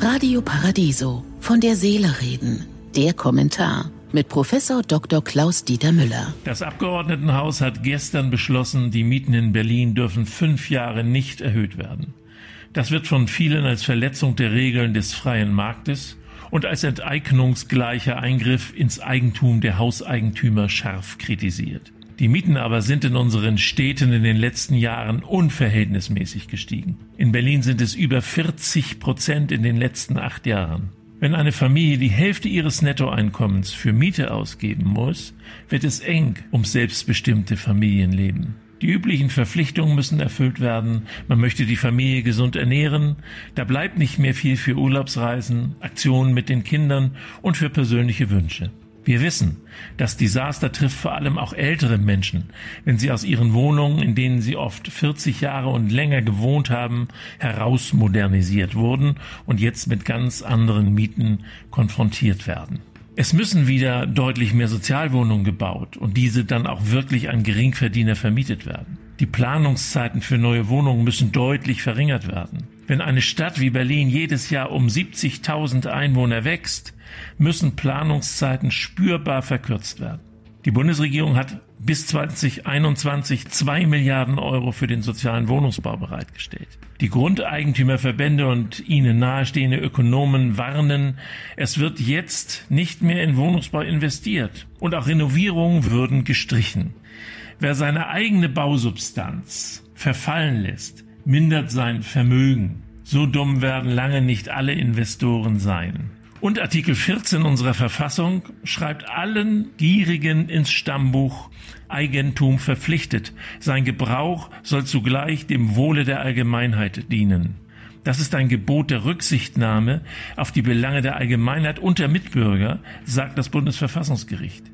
Radio Paradiso. Von der Seele reden. Der Kommentar mit Professor Dr. Klaus Dieter Müller. Das Abgeordnetenhaus hat gestern beschlossen, die Mieten in Berlin dürfen fünf Jahre nicht erhöht werden. Das wird von vielen als Verletzung der Regeln des freien Marktes und als enteignungsgleicher Eingriff ins Eigentum der Hauseigentümer scharf kritisiert. Die Mieten aber sind in unseren Städten in den letzten Jahren unverhältnismäßig gestiegen. In Berlin sind es über 40 Prozent in den letzten acht Jahren. Wenn eine Familie die Hälfte ihres Nettoeinkommens für Miete ausgeben muss, wird es eng ums selbstbestimmte Familienleben. Die üblichen Verpflichtungen müssen erfüllt werden. Man möchte die Familie gesund ernähren. Da bleibt nicht mehr viel für Urlaubsreisen, Aktionen mit den Kindern und für persönliche Wünsche. Wir wissen, das Desaster trifft vor allem auch ältere Menschen, wenn sie aus ihren Wohnungen, in denen sie oft 40 Jahre und länger gewohnt haben, herausmodernisiert wurden und jetzt mit ganz anderen Mieten konfrontiert werden. Es müssen wieder deutlich mehr Sozialwohnungen gebaut und diese dann auch wirklich an Geringverdiener vermietet werden. Die Planungszeiten für neue Wohnungen müssen deutlich verringert werden. Wenn eine Stadt wie Berlin jedes Jahr um 70.000 Einwohner wächst, müssen Planungszeiten spürbar verkürzt werden. Die Bundesregierung hat bis 2021 zwei Milliarden Euro für den sozialen Wohnungsbau bereitgestellt. Die Grundeigentümerverbände und ihnen nahestehende Ökonomen warnen, es wird jetzt nicht mehr in Wohnungsbau investiert und auch Renovierungen würden gestrichen. Wer seine eigene Bausubstanz verfallen lässt, mindert sein Vermögen. So dumm werden lange nicht alle Investoren sein. Und Artikel 14 unserer Verfassung schreibt allen Gierigen ins Stammbuch Eigentum verpflichtet. Sein Gebrauch soll zugleich dem Wohle der Allgemeinheit dienen. Das ist ein Gebot der Rücksichtnahme auf die Belange der Allgemeinheit und der Mitbürger, sagt das Bundesverfassungsgericht.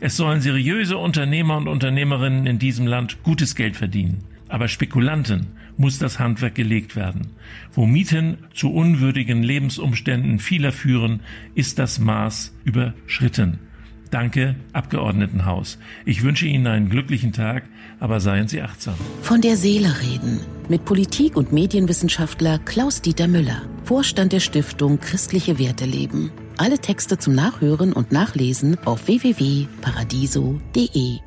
Es sollen seriöse Unternehmer und Unternehmerinnen in diesem Land gutes Geld verdienen. Aber Spekulanten muss das Handwerk gelegt werden. Wo Mieten zu unwürdigen Lebensumständen vieler führen, ist das Maß überschritten. Danke, Abgeordnetenhaus. Ich wünsche Ihnen einen glücklichen Tag, aber seien Sie achtsam. Von der Seele reden mit Politik- und Medienwissenschaftler Klaus-Dieter Müller, Vorstand der Stiftung Christliche Werte leben. Alle Texte zum Nachhören und Nachlesen auf www.paradiso.de.